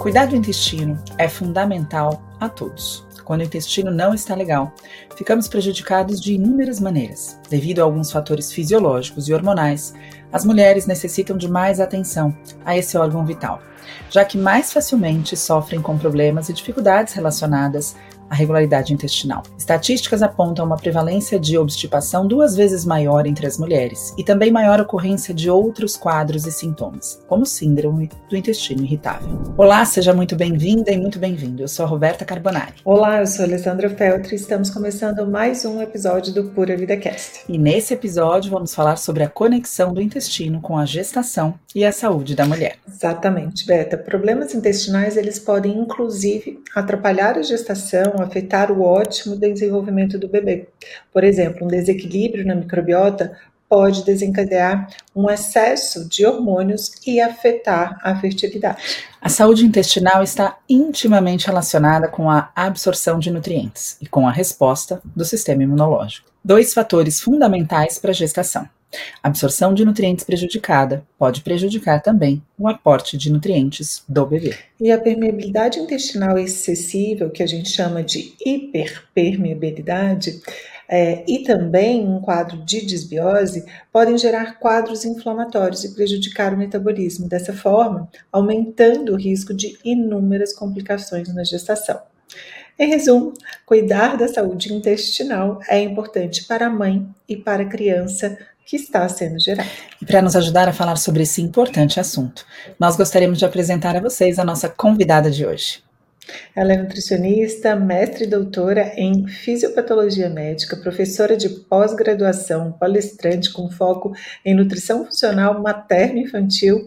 Cuidar do intestino é fundamental a todos. Quando o intestino não está legal, ficamos prejudicados de inúmeras maneiras. Devido a alguns fatores fisiológicos e hormonais, as mulheres necessitam de mais atenção a esse órgão vital, já que mais facilmente sofrem com problemas e dificuldades relacionadas a regularidade intestinal. Estatísticas apontam uma prevalência de obstipação duas vezes maior entre as mulheres e também maior ocorrência de outros quadros e sintomas, como síndrome do intestino irritável. Olá, seja muito bem-vinda e muito bem-vindo. Eu sou a Roberta Carbonari. Olá, eu sou a Alessandra Feltri e estamos começando mais um episódio do Pura Vida Cast. E nesse episódio vamos falar sobre a conexão do intestino com a gestação e a saúde da mulher. Exatamente, Beta. Problemas intestinais eles podem inclusive atrapalhar a gestação, afetar o ótimo desenvolvimento do bebê. Por exemplo, um desequilíbrio na microbiota pode desencadear um excesso de hormônios e afetar a fertilidade. A saúde intestinal está intimamente relacionada com a absorção de nutrientes e com a resposta do sistema imunológico. Dois fatores fundamentais para a gestação. A absorção de nutrientes prejudicada pode prejudicar também o aporte de nutrientes do bebê. E a permeabilidade intestinal excessiva, que a gente chama de hiperpermeabilidade, é, e também um quadro de desbiose podem gerar quadros inflamatórios e prejudicar o metabolismo, dessa forma, aumentando o risco de inúmeras complicações na gestação. Em resumo, cuidar da saúde intestinal é importante para a mãe e para a criança que está sendo gerada. E para nos ajudar a falar sobre esse importante assunto, nós gostaríamos de apresentar a vocês a nossa convidada de hoje. Ela é nutricionista, mestre e doutora em fisiopatologia médica, professora de pós-graduação, palestrante com foco em nutrição funcional materno-infantil.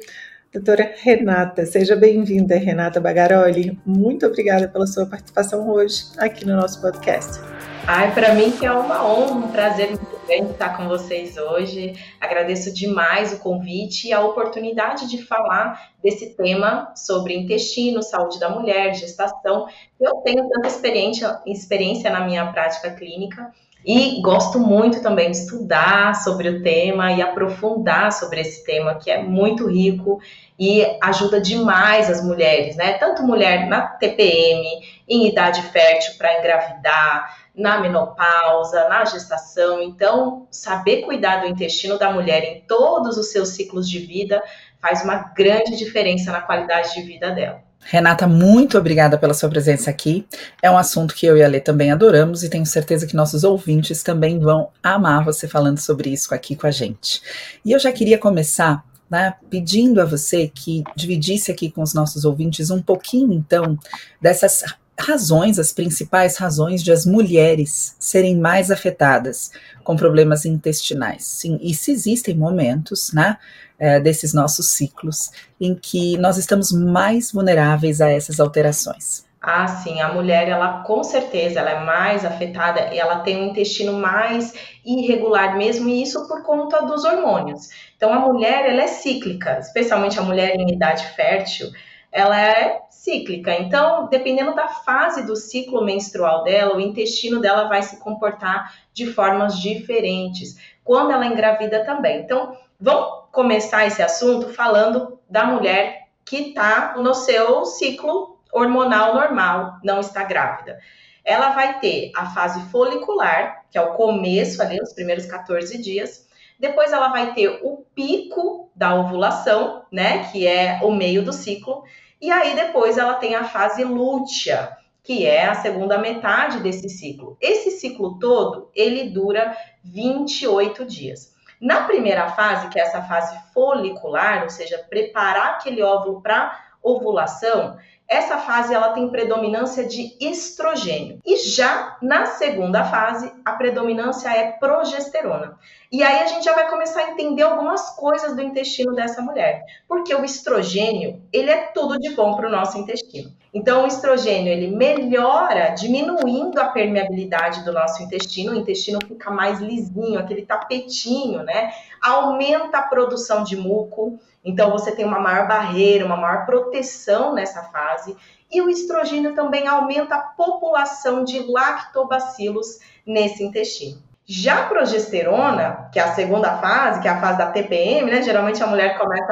Doutora Renata, seja bem-vinda, Renata Bagaroli. Muito obrigada pela sua participação hoje aqui no nosso podcast. Ai, para mim que é uma honra, um prazer muito grande estar com vocês hoje. Agradeço demais o convite e a oportunidade de falar desse tema sobre intestino, saúde da mulher, gestação. Eu tenho tanta experiência, experiência na minha prática clínica e gosto muito também de estudar sobre o tema e aprofundar sobre esse tema, que é muito rico e ajuda demais as mulheres, né? Tanto mulher na TPM, em idade fértil para engravidar, na menopausa, na gestação. Então, saber cuidar do intestino da mulher em todos os seus ciclos de vida faz uma grande diferença na qualidade de vida dela. Renata, muito obrigada pela sua presença aqui. É um assunto que eu e a Lê também adoramos e tenho certeza que nossos ouvintes também vão amar você falando sobre isso aqui com a gente. E eu já queria começar né, pedindo a você que dividisse aqui com os nossos ouvintes um pouquinho, então, dessas razões, as principais razões de as mulheres serem mais afetadas com problemas intestinais. Sim, e se existem momentos, né, é, desses nossos ciclos em que nós estamos mais vulneráveis a essas alterações. Ah, sim, a mulher, ela com certeza, ela é mais afetada ela tem um intestino mais irregular mesmo, e isso por conta dos hormônios. Então, a mulher, ela é cíclica, especialmente a mulher em idade fértil, ela é cíclica. Então, dependendo da fase do ciclo menstrual dela, o intestino dela vai se comportar de formas diferentes. Quando ela engravida também. Então, vamos começar esse assunto falando da mulher que está no seu ciclo hormonal normal, não está grávida. Ela vai ter a fase folicular, que é o começo ali, os primeiros 14 dias. Depois ela vai ter o pico da ovulação, né, que é o meio do ciclo, e aí depois ela tem a fase lútea, que é a segunda metade desse ciclo. Esse ciclo todo, ele dura 28 dias. Na primeira fase, que é essa fase folicular, ou seja, preparar aquele óvulo para ovulação, essa fase ela tem predominância de estrogênio. E já na segunda fase, a predominância é progesterona. E aí a gente já vai começar a entender algumas coisas do intestino dessa mulher, porque o estrogênio, ele é tudo de bom para o nosso intestino. Então, o estrogênio ele melhora, diminuindo a permeabilidade do nosso intestino, o intestino fica mais lisinho, aquele tapetinho, né? Aumenta a produção de muco, então você tem uma maior barreira, uma maior proteção nessa fase. E o estrogênio também aumenta a população de lactobacilos nesse intestino. Já a progesterona, que é a segunda fase, que é a fase da TPM, né? Geralmente a mulher começa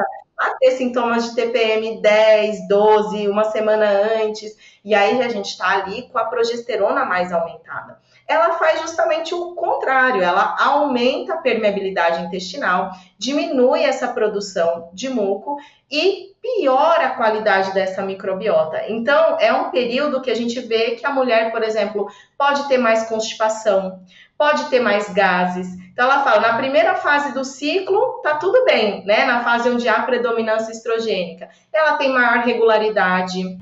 ter sintomas de TPM 10, 12, uma semana antes, e aí a gente está ali com a progesterona mais aumentada. Ela faz justamente o contrário, ela aumenta a permeabilidade intestinal, diminui essa produção de muco e piora a qualidade dessa microbiota. Então, é um período que a gente vê que a mulher, por exemplo, pode ter mais constipação, pode ter mais gases. Então ela fala, na primeira fase do ciclo, tá tudo bem, né? Na fase onde há predominância estrogênica, ela tem maior regularidade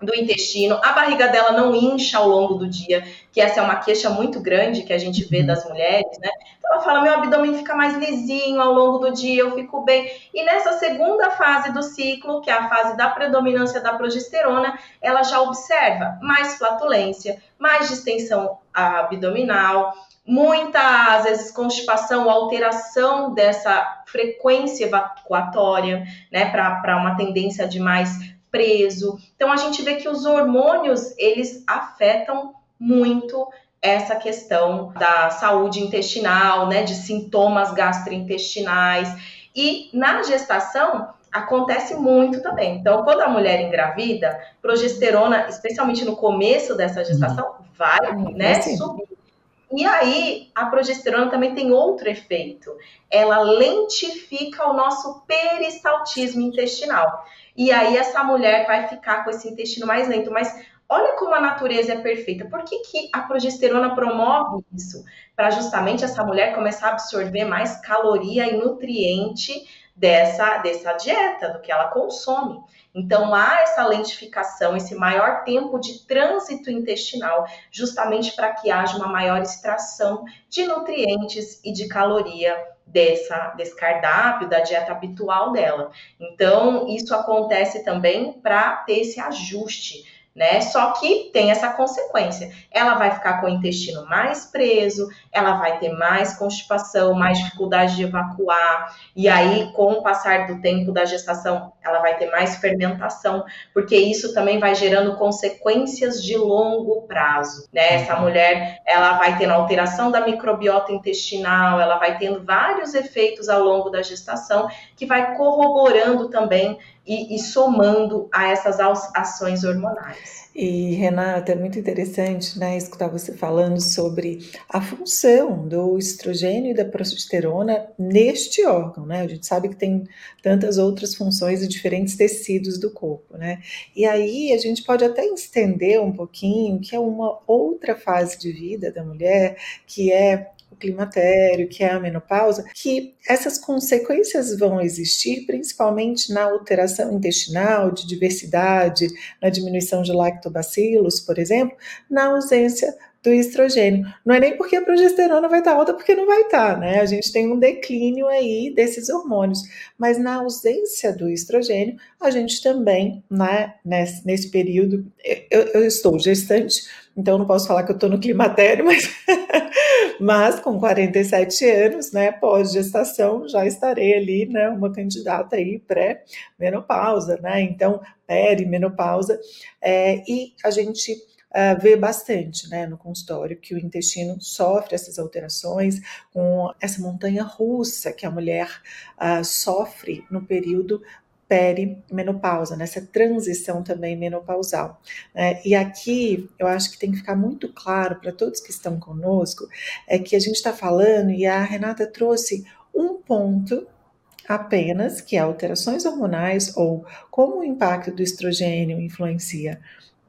do intestino, a barriga dela não incha ao longo do dia, que essa é uma queixa muito grande que a gente vê uhum. das mulheres, né? Ela fala, meu abdômen fica mais lisinho ao longo do dia, eu fico bem. E nessa segunda fase do ciclo, que é a fase da predominância da progesterona, ela já observa mais flatulência, mais distensão abdominal, muita, às vezes, constipação, alteração dessa frequência evacuatória, né, para uma tendência de mais preso. Então, a gente vê que os hormônios, eles afetam muito essa questão da saúde intestinal, né, de sintomas gastrointestinais. E na gestação, acontece muito também. Então, quando a mulher engravida, progesterona, especialmente no começo dessa gestação, vai, né, subir. E aí, a progesterona também tem outro efeito. Ela lentifica o nosso peristaltismo intestinal. E aí, essa mulher vai ficar com esse intestino mais lento. Mas olha como a natureza é perfeita. Por que, que a progesterona promove isso? Para justamente essa mulher começar a absorver mais caloria e nutriente dessa, dessa dieta, do que ela consome. Então, há essa lentificação, esse maior tempo de trânsito intestinal, justamente para que haja uma maior extração de nutrientes e de caloria dessa, desse cardápio, da dieta habitual dela. Então, isso acontece também para ter esse ajuste né? Só que tem essa consequência. Ela vai ficar com o intestino mais preso, ela vai ter mais constipação, mais dificuldade de evacuar, e aí, com o passar do tempo da gestação, ela vai ter mais fermentação, porque isso também vai gerando consequências de longo prazo, né? Essa uhum. mulher, ela vai tendo alteração da microbiota intestinal, ela vai tendo vários efeitos ao longo da gestação que vai corroborando também e, e somando a essas ações hormonais. E Renata, é muito interessante, né, escutar você falando sobre a função do estrogênio e da progesterona neste órgão, né? A gente sabe que tem tantas outras funções e diferentes tecidos do corpo, né? E aí a gente pode até estender um pouquinho que é uma outra fase de vida da mulher, que é climatério, que é a menopausa, que essas consequências vão existir principalmente na alteração intestinal, de diversidade, na diminuição de lactobacilos, por exemplo, na ausência do estrogênio. Não é nem porque a progesterona vai estar alta, porque não vai estar, né? A gente tem um declínio aí desses hormônios. Mas na ausência do estrogênio, a gente também, né, nesse, nesse período, eu, eu estou gestante, então não posso falar que eu estou no climatério, mas, mas com 47 anos, né, pós-gestação, já estarei ali, né, uma candidata aí pré-menopausa, né, então perimenopausa, é, e a gente uh, vê bastante né, no consultório que o intestino sofre essas alterações, com essa montanha russa que a mulher uh, sofre no período perimenopausa, nessa transição também menopausal. É, e aqui eu acho que tem que ficar muito claro para todos que estão conosco é que a gente está falando e a Renata trouxe um ponto apenas, que é alterações hormonais ou como o impacto do estrogênio influencia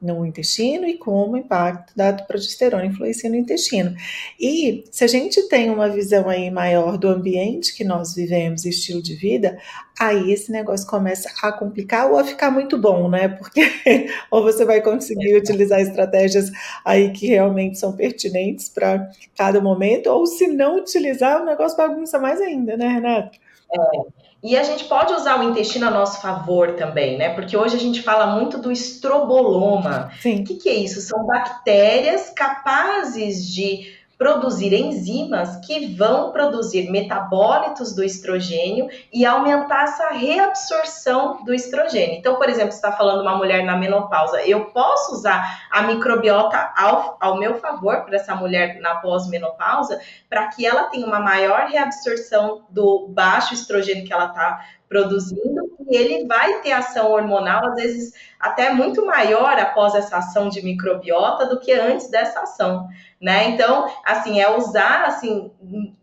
no intestino e como o impacto da progesterona influencia no intestino. E se a gente tem uma visão aí maior do ambiente que nós vivemos, estilo de vida, aí esse negócio começa a complicar ou a ficar muito bom, né? Porque ou você vai conseguir utilizar estratégias aí que realmente são pertinentes para cada momento, ou se não utilizar, o negócio bagunça mais ainda, né, Renato? É. E a gente pode usar o intestino a nosso favor também, né? Porque hoje a gente fala muito do estroboloma. Sim. O que, que é isso? São bactérias capazes de produzir enzimas que vão produzir metabólitos do estrogênio e aumentar essa reabsorção do estrogênio. Então, por exemplo, está falando uma mulher na menopausa, eu posso usar a microbiota ao, ao meu favor para essa mulher na pós-menopausa, para que ela tenha uma maior reabsorção do baixo estrogênio que ela está produzindo ele vai ter ação hormonal, às vezes até muito maior após essa ação de microbiota do que antes dessa ação, né? Então, assim, é usar assim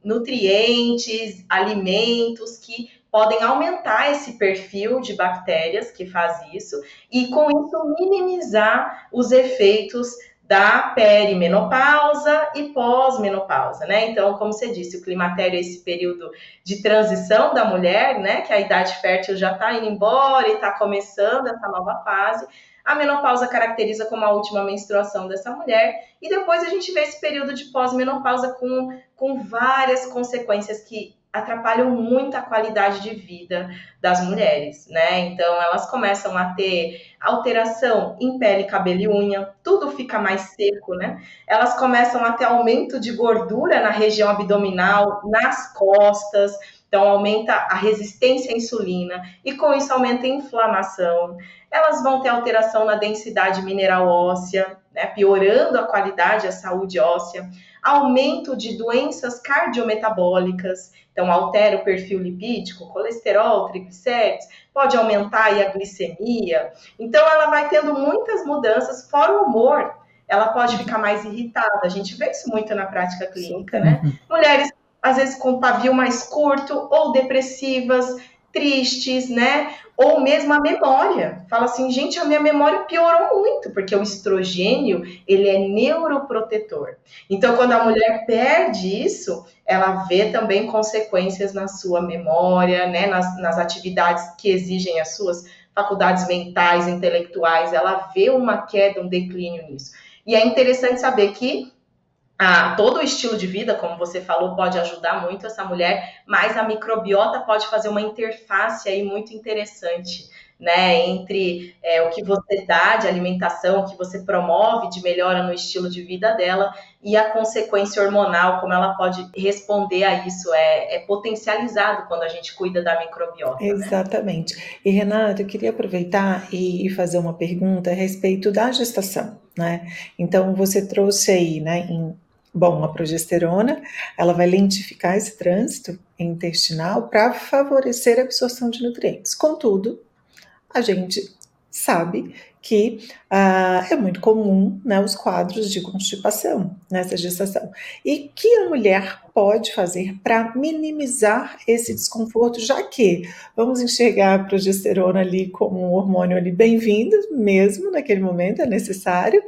nutrientes, alimentos que podem aumentar esse perfil de bactérias que faz isso e com isso minimizar os efeitos da perimenopausa e pós-menopausa, né? Então, como você disse, o climatério é esse período de transição da mulher, né? Que a idade fértil já está indo embora e está começando essa nova fase. A menopausa caracteriza como a última menstruação dessa mulher, e depois a gente vê esse período de pós-menopausa com, com várias consequências que atrapalham muito a qualidade de vida das mulheres, né? Então elas começam a ter alteração em pele, cabelo e unha, tudo fica mais seco, né? Elas começam a ter aumento de gordura na região abdominal, nas costas, então aumenta a resistência à insulina e com isso aumenta a inflamação. Elas vão ter alteração na densidade mineral óssea, né? piorando a qualidade, a saúde óssea aumento de doenças cardiometabólicas, então altera o perfil lipídico, colesterol, triglicéridos, pode aumentar a glicemia. Então ela vai tendo muitas mudanças, fora o humor. Ela pode ficar mais irritada. A gente vê isso muito na prática clínica, né? Mulheres às vezes com pavio mais curto ou depressivas, tristes, né? Ou mesmo a memória. Fala assim, gente, a minha memória piorou muito, porque o estrogênio, ele é neuroprotetor. Então, quando a mulher perde isso, ela vê também consequências na sua memória, né? Nas, nas atividades que exigem as suas faculdades mentais, intelectuais, ela vê uma queda, um declínio nisso. E é interessante saber que a, todo o estilo de vida, como você falou, pode ajudar muito essa mulher, mas a microbiota pode fazer uma interface aí muito interessante, né, entre é, o que você dá de alimentação, o que você promove de melhora no estilo de vida dela e a consequência hormonal, como ela pode responder a isso, é, é potencializado quando a gente cuida da microbiota. Né? Exatamente. Né? E Renata, eu queria aproveitar e, e fazer uma pergunta a respeito da gestação, né? Então você trouxe aí, né, em Bom, a progesterona, ela vai lentificar esse trânsito intestinal para favorecer a absorção de nutrientes. Contudo, a gente sabe que uh, é muito comum né, os quadros de constipação nessa gestação. E que a mulher pode fazer para minimizar esse desconforto, já que vamos enxergar a progesterona ali como um hormônio ali bem-vindo, mesmo naquele momento é necessário,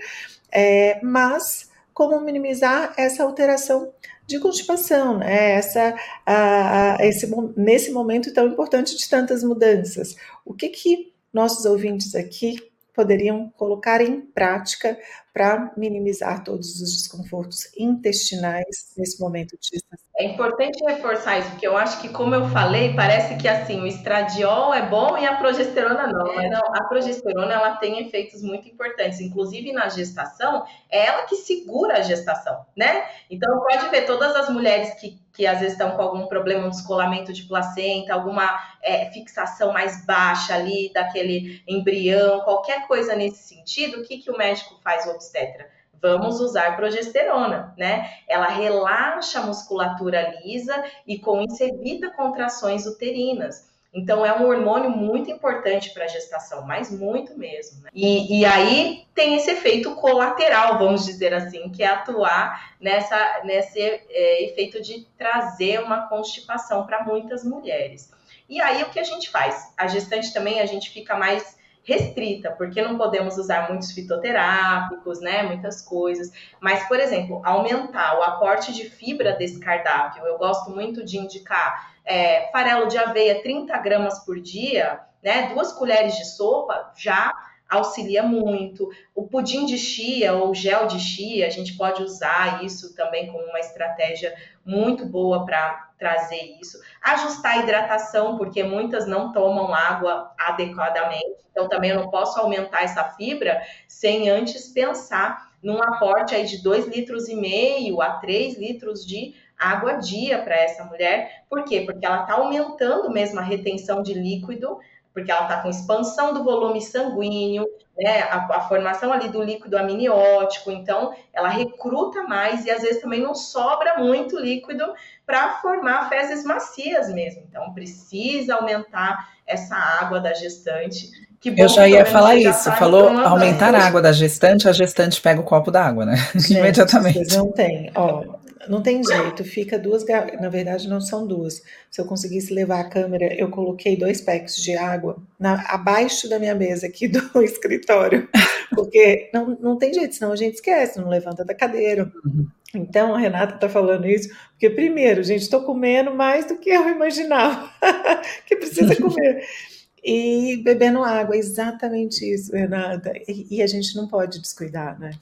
é, mas como minimizar essa alteração de constipação, né? essa, a, a, esse, nesse momento tão importante de tantas mudanças. O que, que nossos ouvintes aqui poderiam colocar em prática para minimizar todos os desconfortos intestinais nesse momento de gestação. É importante reforçar isso, porque eu acho que, como eu falei, parece que assim o estradiol é bom e a progesterona não. É, não, a progesterona ela tem efeitos muito importantes, inclusive na gestação, é ela que segura a gestação, né? Então pode ver todas as mulheres que, que às vezes estão com algum problema no descolamento de placenta, alguma é, fixação mais baixa ali daquele embrião, qualquer coisa nesse sentido, o que, que o médico faz? O obstetra. Vamos usar progesterona, né? Ela relaxa a musculatura lisa e com isso evita contrações uterinas. Então é um hormônio muito importante para a gestação, mas muito mesmo. Né? E, e, aí tem esse efeito colateral, vamos dizer assim, que é atuar nessa, nesse é, efeito de trazer uma constipação para muitas mulheres. E aí o que a gente faz? A gestante também a gente fica mais restrita, porque não podemos usar muitos fitoterápicos, né, muitas coisas. Mas, por exemplo, aumentar o aporte de fibra desse cardápio. Eu gosto muito de indicar é, farelo de aveia 30 gramas por dia, né, duas colheres de sopa já auxilia muito. O pudim de chia ou gel de chia, a gente pode usar isso também como uma estratégia muito boa para trazer isso. Ajustar a hidratação, porque muitas não tomam água adequadamente. Então, também eu não posso aumentar essa fibra sem antes pensar num aporte aí de 2 litros e meio a 3 litros de água dia para essa mulher. Por quê? Porque ela está aumentando mesmo a retenção de líquido porque ela está com expansão do volume sanguíneo, né, a, a, formação ali do líquido amniótico, então ela recruta mais e às vezes também não sobra muito líquido para formar fezes macias mesmo. Então precisa aumentar essa água da gestante. Eu já ia falar isso, falou aumentar a água da gestante, a gestante pega o copo d'água, né? Gente, Imediatamente. Vocês não tem, ó, não tem jeito, fica duas, na verdade não são duas. Se eu conseguisse levar a câmera, eu coloquei dois packs de água na, abaixo da minha mesa aqui do escritório, porque não, não tem jeito, senão a gente esquece, não levanta da cadeira. Uhum. Então, a Renata está falando isso, porque primeiro, gente, estou comendo mais do que eu imaginava que precisa comer. E bebendo água, exatamente isso, Renata. E, e a gente não pode descuidar, né?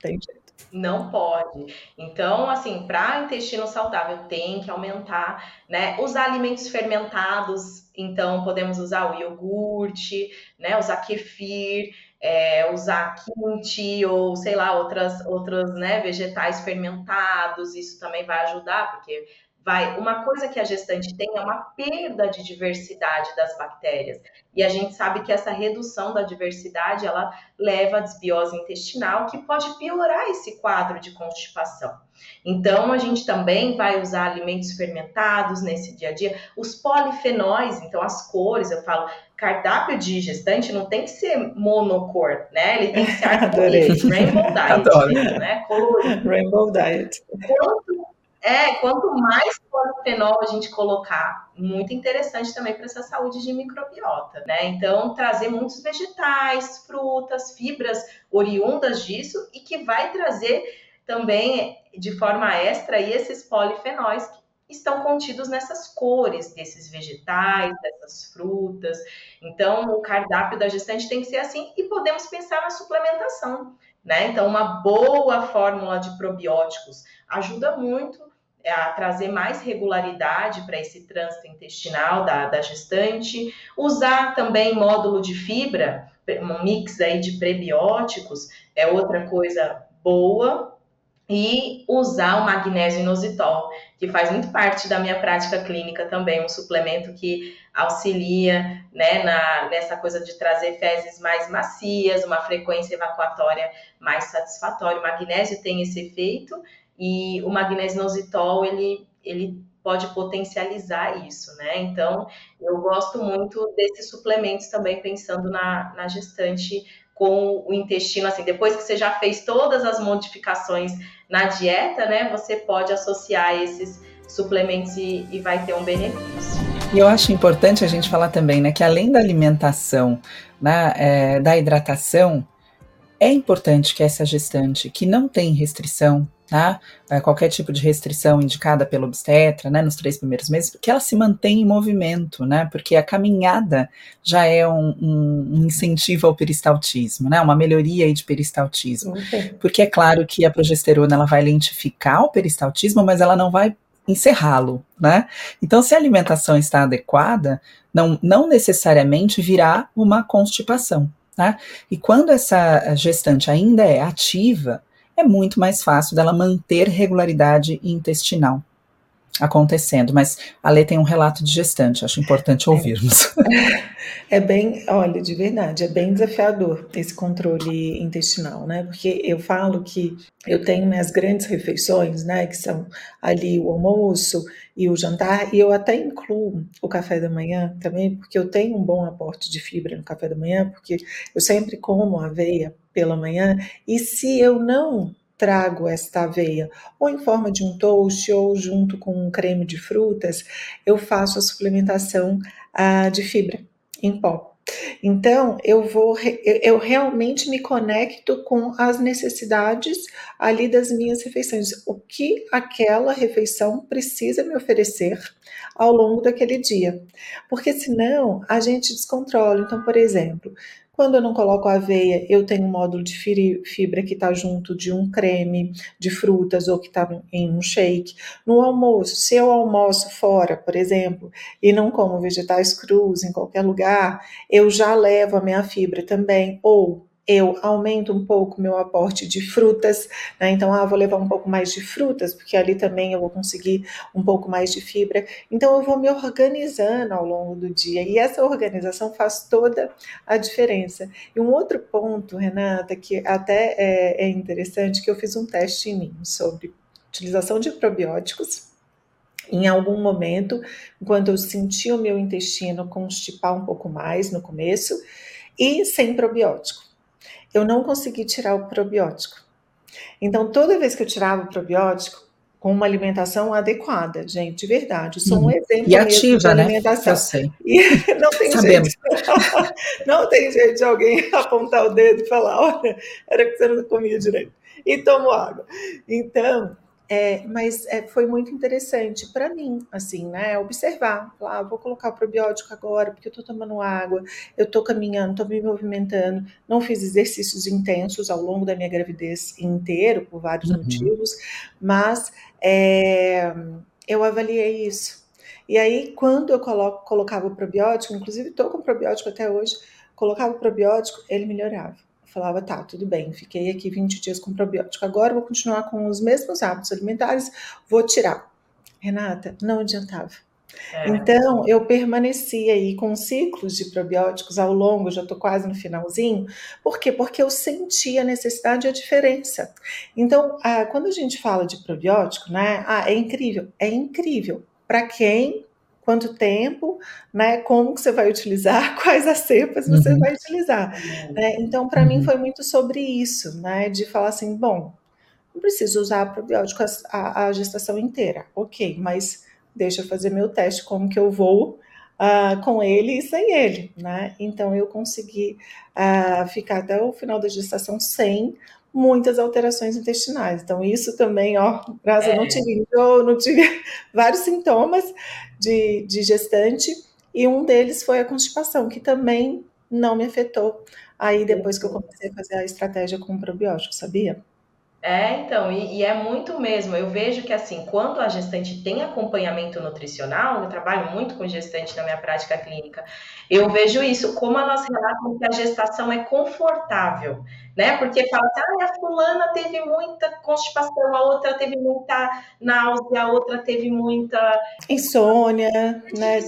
Tem jeito. Não pode. Então, assim, para intestino saudável tem que aumentar, né? Os alimentos fermentados, então podemos usar o iogurte, né? Usar kefir, é, usar kimchi ou sei lá outras outros né, vegetais fermentados. Isso também vai ajudar porque vai. Uma coisa que a gestante tem é uma perda de diversidade das bactérias. E a gente sabe que essa redução da diversidade ela leva à desbiose intestinal, que pode piorar esse quadro de constipação. Então, a gente também vai usar alimentos fermentados nesse dia a dia, os polifenóis, então as cores, eu falo, cardápio de gestante não tem que ser monocor, né? Ele tem que ser arco-íris, rainbow diet, né? Colorido. Rainbow diet. Quanto é, quanto mais polifenol a gente colocar, muito interessante também para essa saúde de microbiota, né? Então, trazer muitos vegetais, frutas, fibras oriundas disso e que vai trazer também de forma extra esses polifenóis que estão contidos nessas cores desses vegetais, dessas frutas. Então, o cardápio da gestante tem que ser assim e podemos pensar na suplementação, né? Então, uma boa fórmula de probióticos ajuda muito a trazer mais regularidade para esse trânsito intestinal da, da gestante, usar também módulo de fibra, um mix aí de prebióticos é outra coisa boa, e usar o magnésio inositol, que faz muito parte da minha prática clínica também, um suplemento que auxilia né, na, nessa coisa de trazer fezes mais macias, uma frequência evacuatória mais satisfatória. O magnésio tem esse efeito e o magnésio inositol, ele, ele pode potencializar isso, né? Então, eu gosto muito desses suplementos também, pensando na, na gestante com o intestino, assim, depois que você já fez todas as modificações na dieta, né, você pode associar esses suplementos e, e vai ter um benefício. E eu acho importante a gente falar também, né, que além da alimentação, né, é, da hidratação, é importante que essa gestante que não tem restrição, tá? É, qualquer tipo de restrição indicada pelo obstetra, né, nos três primeiros meses, que ela se mantenha em movimento, né? Porque a caminhada já é um, um, incentivo ao peristaltismo, né? Uma melhoria de peristaltismo. Okay. Porque é claro que a progesterona ela vai lentificar o peristaltismo, mas ela não vai encerrá-lo, né? Então, se a alimentação está adequada, não, não necessariamente virá uma constipação, Tá? E quando essa gestante ainda é ativa, é muito mais fácil dela manter regularidade intestinal acontecendo, mas a Lê tem um relato de gestante, acho importante é. ouvirmos. É bem, olha, de verdade, é bem desafiador esse controle intestinal, né? Porque eu falo que eu tenho minhas grandes refeições, né? Que são ali o almoço e o jantar, e eu até incluo o café da manhã também, porque eu tenho um bom aporte de fibra no café da manhã, porque eu sempre como aveia pela manhã, e se eu não trago esta aveia, ou em forma de um toast, ou junto com um creme de frutas, eu faço a suplementação ah, de fibra em pó. Então, eu vou, eu realmente me conecto com as necessidades ali das minhas refeições, o que aquela refeição precisa me oferecer ao longo daquele dia, porque senão a gente descontrola. Então, por exemplo, quando eu não coloco aveia, eu tenho um módulo de fibra que está junto de um creme de frutas ou que está em um shake. No almoço, se eu almoço fora, por exemplo, e não como vegetais crus em qualquer lugar, eu já levo a minha fibra também. Ou eu aumento um pouco meu aporte de frutas, né? Então, ah, vou levar um pouco mais de frutas, porque ali também eu vou conseguir um pouco mais de fibra. Então, eu vou me organizando ao longo do dia, e essa organização faz toda a diferença. E um outro ponto, Renata, que até é, é interessante, que eu fiz um teste em mim sobre utilização de probióticos em algum momento, enquanto eu senti o meu intestino constipar um pouco mais no começo, e sem probiótico. Eu não consegui tirar o probiótico. Então, toda vez que eu tirava o probiótico, com uma alimentação adequada, gente, de verdade. Sou um uhum. exemplo e ativa, de né? alimentação. Eu sei. E não tem Sabemos. jeito. não tem jeito de alguém apontar o dedo e falar, olha, era que você não comia direito. E tomo água. Então, é, mas é, foi muito interessante para mim, assim, né? Observar, ah, vou colocar o probiótico agora, porque eu tô tomando água, eu tô caminhando, tô me movimentando, não fiz exercícios intensos ao longo da minha gravidez inteiro, por vários uhum. motivos, mas é, eu avaliei isso. E aí, quando eu coloco, colocava o probiótico, inclusive estou com probiótico até hoje, colocava o probiótico, ele melhorava falava, tá, tudo bem, fiquei aqui 20 dias com probiótico, agora vou continuar com os mesmos hábitos alimentares, vou tirar. Renata, não adiantava. É. Então, eu permaneci aí com ciclos de probióticos ao longo, já estou quase no finalzinho. Por quê? Porque eu senti a necessidade e a diferença. Então, ah, quando a gente fala de probiótico, né? Ah, é incrível. É incrível. Para quem quanto tempo, né? Como que você vai utilizar, quais as cepas você uhum. vai utilizar. Né? Então, para uhum. mim foi muito sobre isso, né? De falar assim, bom, não preciso usar probiótico a, a gestação inteira, ok, mas deixa eu fazer meu teste, como que eu vou uh, com ele e sem ele, né? Então eu consegui uh, ficar até o final da gestação sem muitas alterações intestinais. Então, isso também, ó, graças é. não tive eu não tive vários sintomas de, de gestante, e um deles foi a constipação, que também não me afetou. Aí, depois que eu comecei a fazer a estratégia com probiótico, sabia? É, então, e, e, é muito mesmo. Eu vejo que, assim, quando a gestante tem acompanhamento nutricional, eu trabalho muito com gestante na minha prática clínica, eu vejo isso, como elas relatam que a gestação é confortável, né? Porque fala assim, ah, a fulana teve muita constipação, a outra teve muita náusea, a outra teve muita... Insônia, né?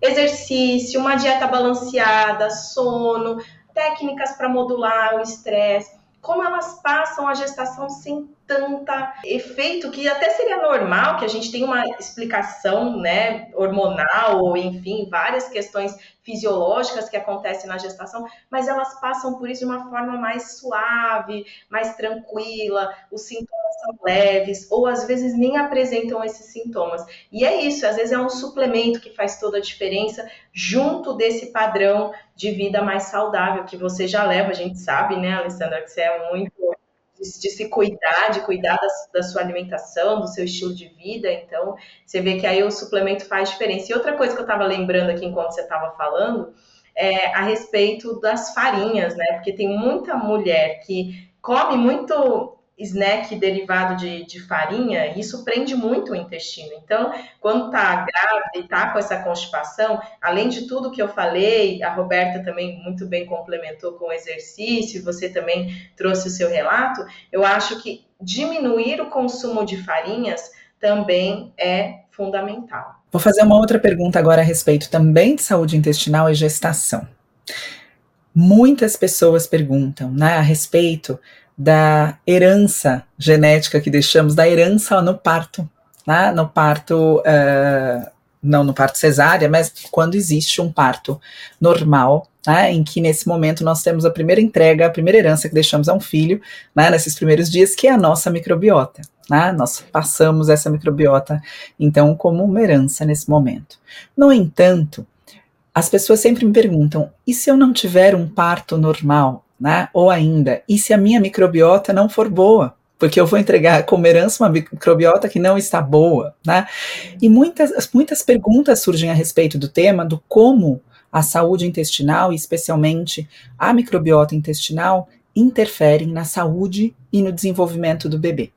Exercício, uma dieta balanceada, sono, técnicas para modular o estresse como elas passam a gestação sem tanta efeito que até seria normal que a gente tenha uma explicação, né, hormonal ou enfim, várias questões fisiológicas que acontecem na gestação, mas elas passam por isso de uma forma mais suave, mais tranquila, os sintomas são leves ou às vezes nem apresentam esses sintomas. E é isso, às vezes é um suplemento que faz toda a diferença junto desse padrão de vida mais saudável que você já leva, a gente sabe, né, Alessandra, que você é muito de, de, se cuidar, de cuidar da, da, sua alimentação, do seu estilo de vida. Então, você vê que aí o suplemento faz diferença. E outra coisa que eu estava lembrando aqui enquanto você estava falando é a respeito das farinhas, né? Porque tem muita mulher que come muito snack derivado de, de farinha, isso prende muito o intestino. Então, quando tá grávida e tá com essa constipação, além de tudo que eu falei, a Roberta também muito bem complementou com o exercício, você também trouxe o seu relato, eu acho que diminuir o consumo de farinhas também é fundamental. Vou fazer uma outra pergunta agora a respeito também de saúde intestinal e gestação. Muitas pessoas perguntam né, a respeito da herança genética que deixamos, da herança no parto, né? no parto, uh, não no parto cesárea, mas quando existe um parto normal, né? em que nesse momento nós temos a primeira entrega, a primeira herança que deixamos a um filho, né? nesses primeiros dias, que é a nossa microbiota. Né? Nós passamos essa microbiota, então, como uma herança nesse momento. No entanto, as pessoas sempre me perguntam: e se eu não tiver um parto normal? Né? Ou ainda, e se a minha microbiota não for boa? Porque eu vou entregar como herança uma microbiota que não está boa, né? E muitas, muitas perguntas surgem a respeito do tema, do como a saúde intestinal, e especialmente a microbiota intestinal, interferem na saúde e no desenvolvimento do bebê.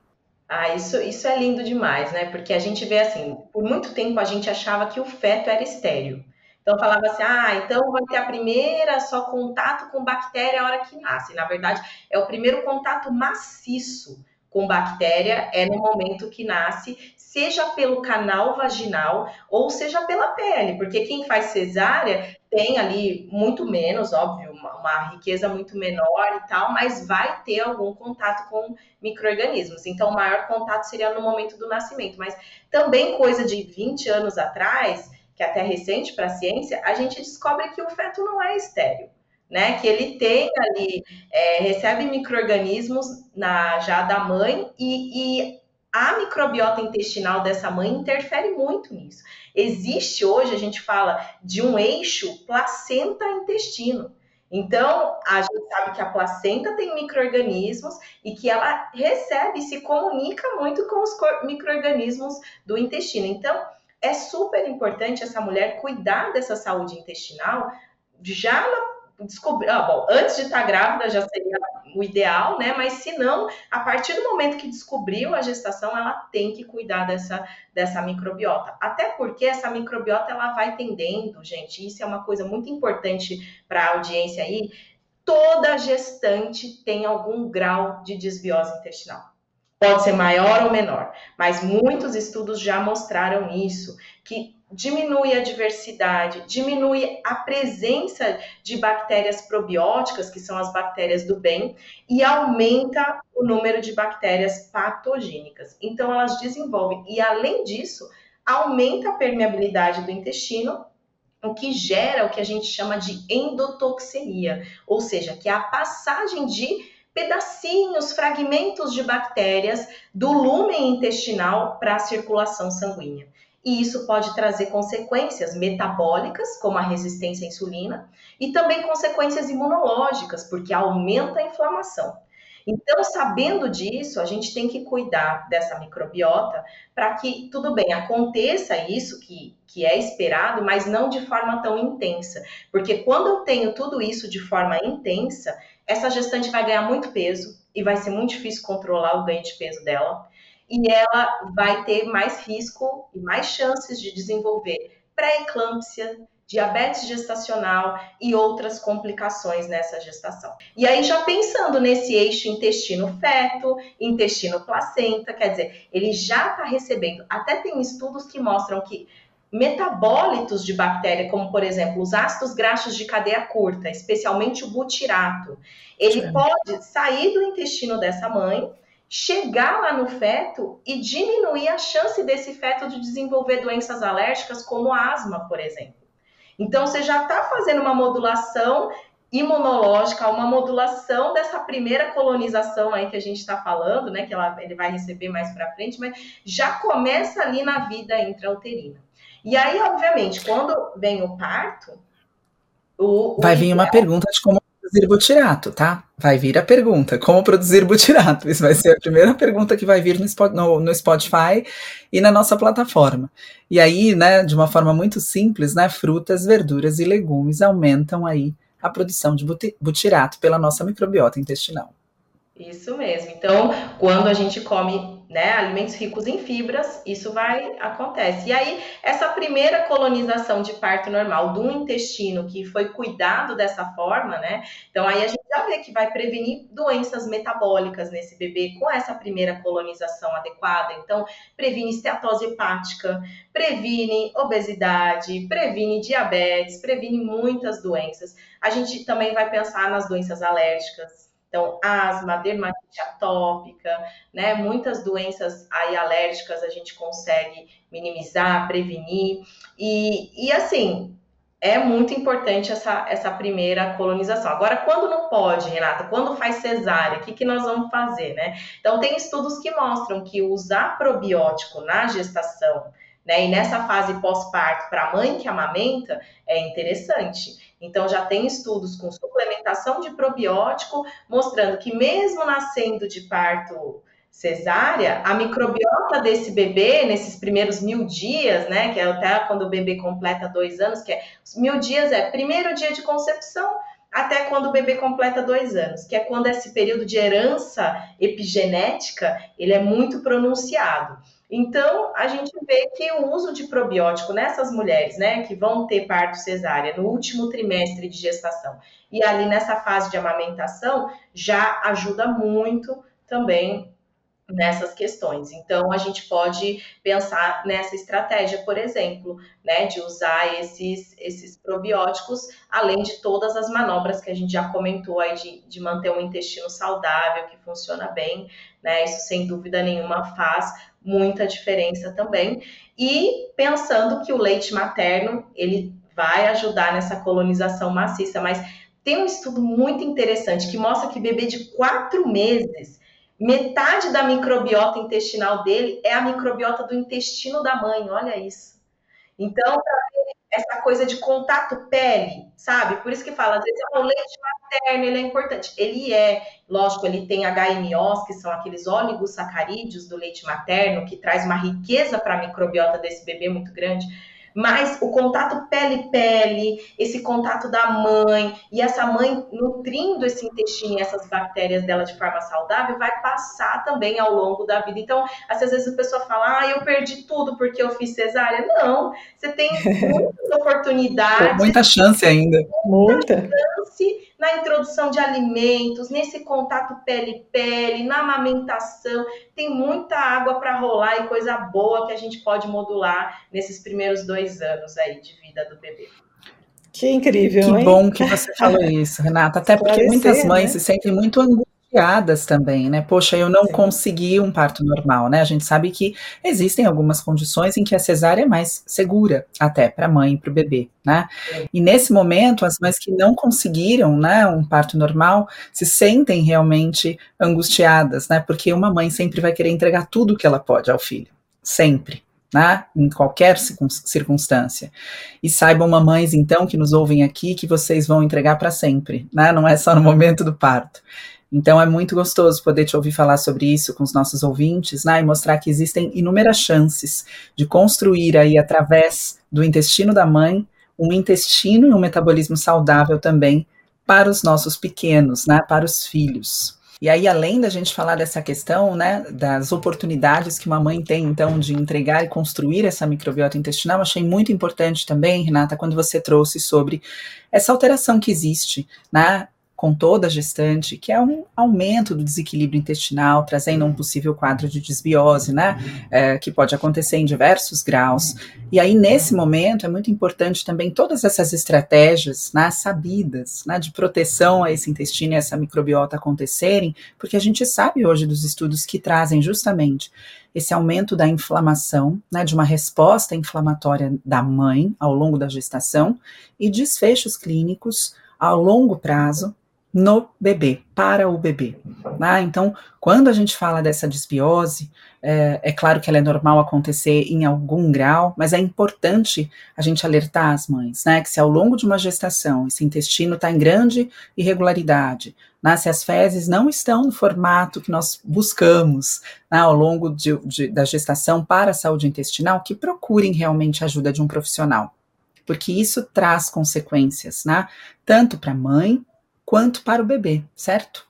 Ah, isso, isso é lindo demais, né? Porque a gente vê assim, por muito tempo a gente achava que o feto era estéreo. Então falava assim: ah, então vai ter a primeira só contato com bactéria a hora que nasce. Na verdade, é o primeiro contato maciço com bactéria é no momento que nasce, seja pelo canal vaginal ou seja pela pele, porque quem faz cesárea tem ali muito menos, óbvio, uma, uma riqueza muito menor e tal, mas vai ter algum contato com micro-organismos. Então, o maior contato seria no momento do nascimento, mas também coisa de 20 anos atrás, que é até recente para a ciência, a gente descobre que o feto não é estéreo né? Que ele tem ali, é, recebe micro-organismos já da mãe e, e a microbiota intestinal dessa mãe interfere muito nisso. Existe hoje, a gente fala de um eixo placenta-intestino. Então, a gente sabe que a placenta tem micro-organismos e que ela recebe e se comunica muito com os micro-organismos do intestino. Então, é super importante essa mulher cuidar dessa saúde intestinal já na descobrir, ah, bom, antes de estar grávida já seria o ideal, né? Mas se não, a partir do momento que descobriu a gestação, ela tem que cuidar dessa, dessa microbiota. Até porque essa microbiota ela vai tendendo, gente, isso é uma coisa muito importante para a audiência aí. Toda gestante tem algum grau de desbiose intestinal. Pode ser maior ou menor, mas muitos estudos já mostraram isso, que diminui a diversidade, diminui a presença de bactérias probióticas, que são as bactérias do bem, e aumenta o número de bactérias patogênicas. Então, elas desenvolvem, e além disso, aumenta a permeabilidade do intestino, o que gera o que a gente chama de endotoxemia, ou seja, que é a passagem de pedacinhos, fragmentos de bactérias do lúmen intestinal para a circulação sanguínea e isso pode trazer consequências metabólicas, como a resistência à insulina, e também consequências imunológicas, porque aumenta a inflamação. Então, sabendo disso, a gente tem que cuidar dessa microbiota para que, tudo bem, aconteça isso que, que é esperado, mas não de forma tão intensa. Porque quando eu tenho tudo isso de forma intensa, essa gestante vai ganhar muito peso e vai ser muito difícil controlar o ganho de peso dela e ela vai ter mais risco e mais chances de desenvolver pré-eclâmpsia, diabetes gestacional e outras complicações nessa gestação. E aí, já pensando nesse eixo intestino-feto, intestino-placenta, quer dizer, ele já está recebendo, até tem estudos que mostram que metabólitos de bactéria, como por exemplo os ácidos graxos de cadeia curta, especialmente o butirato, ele Sim. pode sair do intestino dessa mãe chegar lá no feto e diminuir a chance desse feto de desenvolver doenças alérgicas, como asma, por exemplo. Então, você já está fazendo uma modulação imunológica, uma modulação dessa primeira colonização aí que a gente está falando, né? Que ela, ele vai receber mais para frente, mas já começa ali na vida intrauterina. E aí, obviamente, quando vem o parto, o, vai vir uma pergunta de como produzir butirato, tá? Vai vir a pergunta: como produzir butirato? Isso vai ser a primeira pergunta que vai vir no Spotify e na nossa plataforma. E aí, né, de uma forma muito simples, né, frutas, verduras e legumes aumentam aí a produção de butirato pela nossa microbiota intestinal. Isso mesmo. Então, quando a gente come né, alimentos ricos em fibras, isso vai acontece. E aí, essa primeira colonização de parto normal do intestino que foi cuidado dessa forma, né? Então aí a gente já vê que vai prevenir doenças metabólicas nesse bebê com essa primeira colonização adequada. Então, previne esteatose hepática, previne obesidade, previne diabetes, previne muitas doenças. A gente também vai pensar nas doenças alérgicas, então, asma, dermatite atópica, né? Muitas doenças aí alérgicas a gente consegue minimizar, prevenir. E, e assim, é muito importante essa, essa primeira colonização. Agora, quando não pode, Renata, quando faz cesárea, o que, que nós vamos fazer, né? Então, tem estudos que mostram que usar probiótico na gestação, né, e nessa fase pós-parto para a mãe que amamenta, é interessante. Então, já tem estudos com suplementação de probiótico mostrando que, mesmo nascendo de parto cesárea, a microbiota desse bebê, nesses primeiros mil dias, né, que é até quando o bebê completa dois anos, que é mil dias é primeiro dia de concepção, até quando o bebê completa dois anos, que é quando esse período de herança epigenética ele é muito pronunciado. Então, a gente vê que o uso de probiótico nessas mulheres, né, que vão ter parto cesárea no último trimestre de gestação e ali nessa fase de amamentação, já ajuda muito também nessas questões. Então, a gente pode pensar nessa estratégia, por exemplo, né, de usar esses, esses probióticos, além de todas as manobras que a gente já comentou aí de, de manter um intestino saudável, que funciona bem, né, isso sem dúvida nenhuma faz muita diferença também. E pensando que o leite materno, ele vai ajudar nessa colonização maciça, mas tem um estudo muito interessante que mostra que bebê de quatro meses Metade da microbiota intestinal dele é a microbiota do intestino da mãe, olha isso. Então, essa coisa de contato pele, sabe? Por isso que fala, às vezes, ah, o leite materno, ele é importante. Ele é, lógico, ele tem HMOs, que são aqueles oligosacarídeos do leite materno, que traz uma riqueza para a microbiota desse bebê muito grande mas o contato pele-pele, esse contato da mãe, e essa mãe nutrindo esse intestino e essas bactérias dela de forma saudável, vai passar também ao longo da vida. Então, às vezes a pessoa fala, ah, eu perdi tudo porque eu fiz cesárea. Não, você tem muitas oportunidades. Muita chance ainda. Muita. Chance na introdução de alimentos, nesse contato pele-pele, na amamentação. Tem muita água para rolar e coisa boa que a gente pode modular nesses primeiros dois anos aí de vida do bebê. Que incrível, Que hein? bom que você falou isso, Renata. Até porque muitas mães né? se sentem muito angustiadas angustiadas também, né? Poxa, eu não Sim. consegui um parto normal, né? A gente sabe que existem algumas condições em que a cesárea é mais segura, até para a mãe e para o bebê, né? Sim. E nesse momento, as mães que não conseguiram, né, um parto normal, se sentem realmente angustiadas, né? Porque uma mãe sempre vai querer entregar tudo que ela pode ao filho, sempre. Né, em qualquer circunstância. E saibam, mamães, então, que nos ouvem aqui, que vocês vão entregar para sempre, né? não é só no momento do parto. Então é muito gostoso poder te ouvir falar sobre isso com os nossos ouvintes, né, e mostrar que existem inúmeras chances de construir aí através do intestino da mãe um intestino e um metabolismo saudável também para os nossos pequenos, né, para os filhos. E aí, além da gente falar dessa questão, né, das oportunidades que uma mãe tem, então, de entregar e construir essa microbiota intestinal, achei muito importante também, Renata, quando você trouxe sobre essa alteração que existe, né, com toda gestante, que é um aumento do desequilíbrio intestinal, trazendo um possível quadro de desbiose, né, é, que pode acontecer em diversos graus. E aí, nesse momento, é muito importante também todas essas estratégias né, sabidas né, de proteção a esse intestino e essa microbiota acontecerem, porque a gente sabe hoje dos estudos que trazem justamente esse aumento da inflamação, né, de uma resposta inflamatória da mãe ao longo da gestação e desfechos clínicos a longo prazo no bebê, para o bebê. Né? Então, quando a gente fala dessa desbiose, é, é, claro que ela é normal acontecer em algum grau, mas é importante a gente alertar as mães, né, que se ao longo de uma gestação esse intestino está em grande irregularidade, né, se as fezes não estão no formato que nós buscamos né, ao longo de, de, da gestação para a saúde intestinal, que procurem realmente a ajuda de um profissional, porque isso traz consequências, né, tanto para a mãe quanto para o bebê, certo?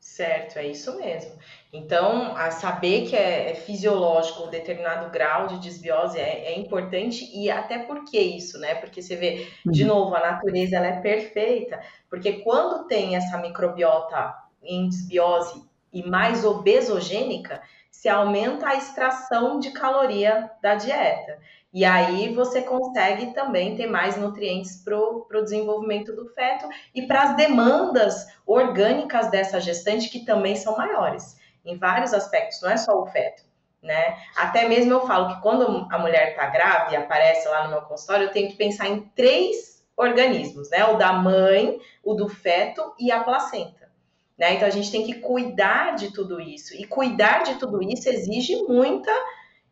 Certo, é isso mesmo. Então, a saber que é, é fisiológico um determinado grau de desbiose é, é, importante e até por que isso, né? Porque você vê, de uhum. novo, a natureza ela é perfeita, porque quando tem essa microbiota em desbiose e mais obesogênica, se aumenta a extração de caloria da dieta. E aí você consegue também ter mais nutrientes para o desenvolvimento do feto e para as demandas orgânicas dessa gestante, que também são maiores, em vários aspectos, não é só o feto. Né? Até mesmo eu falo que quando a mulher está grávida e aparece lá no meu consultório, eu tenho que pensar em três organismos, né? O da mãe, o do feto e a placenta. Né? Então a gente tem que cuidar de tudo isso. E cuidar de tudo isso exige muita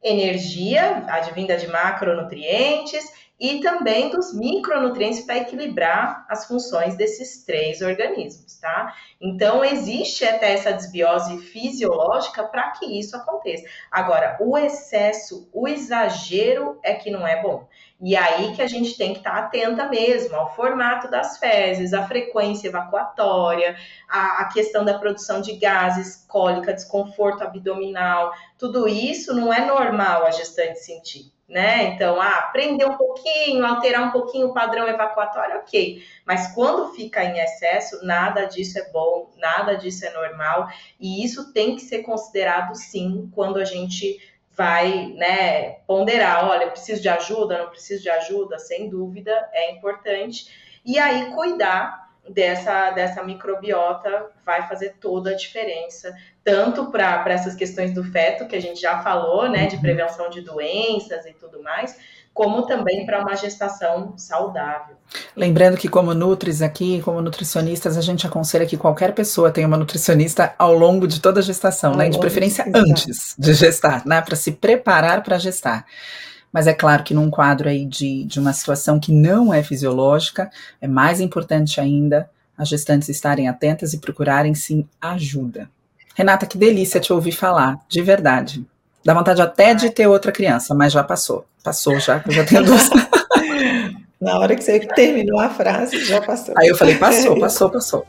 energia advinda de macronutrientes e também dos micronutrientes para equilibrar as funções desses três organismos, tá? Então, existe até essa desbiose fisiológica para que isso aconteça. Agora, o excesso, o exagero é que não é bom. E aí que a gente tem que estar tá atenta mesmo ao formato das fezes, à frequência evacuatória, a, a questão da produção de gases, cólica, desconforto abdominal. Tudo isso não é normal a gestante sentir né? Então, ah, prender um pouquinho, alterar um pouquinho o padrão evacuatório, ok. Mas quando fica em excesso, nada disso é bom, nada disso é normal, e isso tem que ser considerado sim quando a gente vai, né, ponderar, olha, preciso de ajuda, não preciso de ajuda, sem dúvida, é importante. E aí cuidar dessa, dessa microbiota vai fazer toda a diferença, tanto para essas questões do feto, que a gente já falou, né, de uhum. prevenção de doenças e tudo mais, como também para uma gestação saudável. Lembrando que, como Nutris aqui, como nutricionistas, a gente aconselha que qualquer pessoa tenha uma nutricionista ao longo de toda a gestação, ao né? De preferência de antes de gestar, né? Para se preparar para gestar. Mas é claro que num quadro aí de, de uma situação que não é fisiológica, é mais importante ainda as gestantes estarem atentas e procurarem sim ajuda. Renata, que delícia te ouvir falar, de verdade. Dá vontade até de ter outra criança, mas já passou. Passou já, que eu já tenho duas. Na hora que você terminou a frase, já passou. Aí eu falei, passou, passou, passou.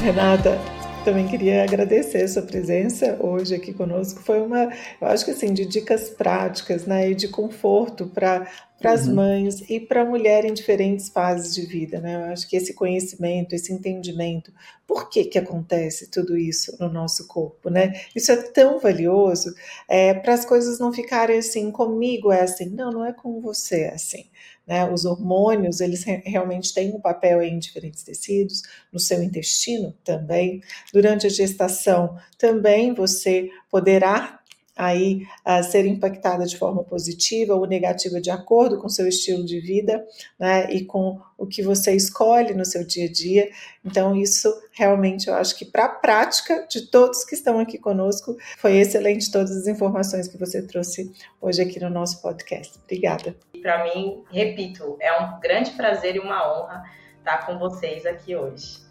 Renata, também queria agradecer a sua presença hoje aqui conosco. Foi uma, eu acho que assim, de dicas práticas, né, e de conforto para para as uhum. mães e para a mulher em diferentes fases de vida, né? Eu acho que esse conhecimento, esse entendimento, por que que acontece tudo isso no nosso corpo, né? Isso é tão valioso é, para as coisas não ficarem assim, comigo é assim, não, não é com você é assim. Né? Os hormônios, eles realmente têm um papel em diferentes tecidos, no seu intestino também. Durante a gestação, também você poderá aí a ser impactada de forma positiva ou negativa de acordo com seu estilo de vida, né, e com o que você escolhe no seu dia a dia. Então isso realmente eu acho que para a prática de todos que estão aqui conosco foi excelente todas as informações que você trouxe hoje aqui no nosso podcast. Obrigada. Para mim, repito, é um grande prazer e uma honra estar com vocês aqui hoje.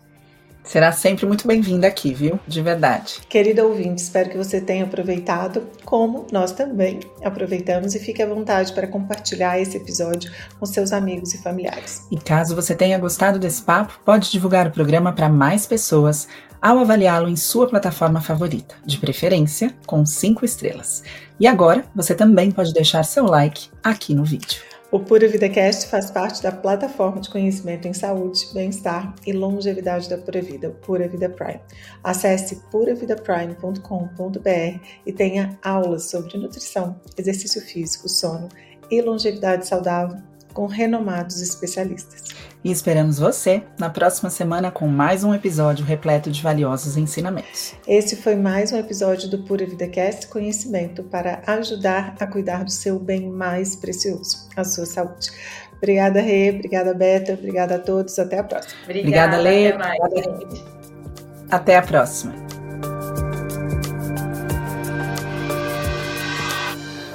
Será sempre muito bem-vinda aqui, viu? De verdade. Querida ouvinte, espero que você tenha aproveitado, como nós também aproveitamos, e fique à vontade para compartilhar esse episódio com seus amigos e familiares. E caso você tenha gostado desse papo, pode divulgar o programa para mais pessoas ao avaliá-lo em sua plataforma favorita, de preferência com cinco estrelas. E agora você também pode deixar seu like aqui no vídeo. O Pura Vida Cast faz parte da plataforma de conhecimento em saúde, bem-estar e longevidade da Pura Vida, Pura Vida Prime. Acesse puravidaprime.com.br e tenha aulas sobre nutrição, exercício físico, sono e longevidade saudável com renomados especialistas. E esperamos você na próxima semana com mais um episódio repleto de valiosos ensinamentos. Esse foi mais um episódio do Pura Vida Cast Conhecimento para ajudar a cuidar do seu bem mais precioso, a sua saúde. Obrigada, Rê. Obrigada, Beta. Obrigada a todos. Até a próxima. Obrigada, Obrigada Lê. Até, até a próxima.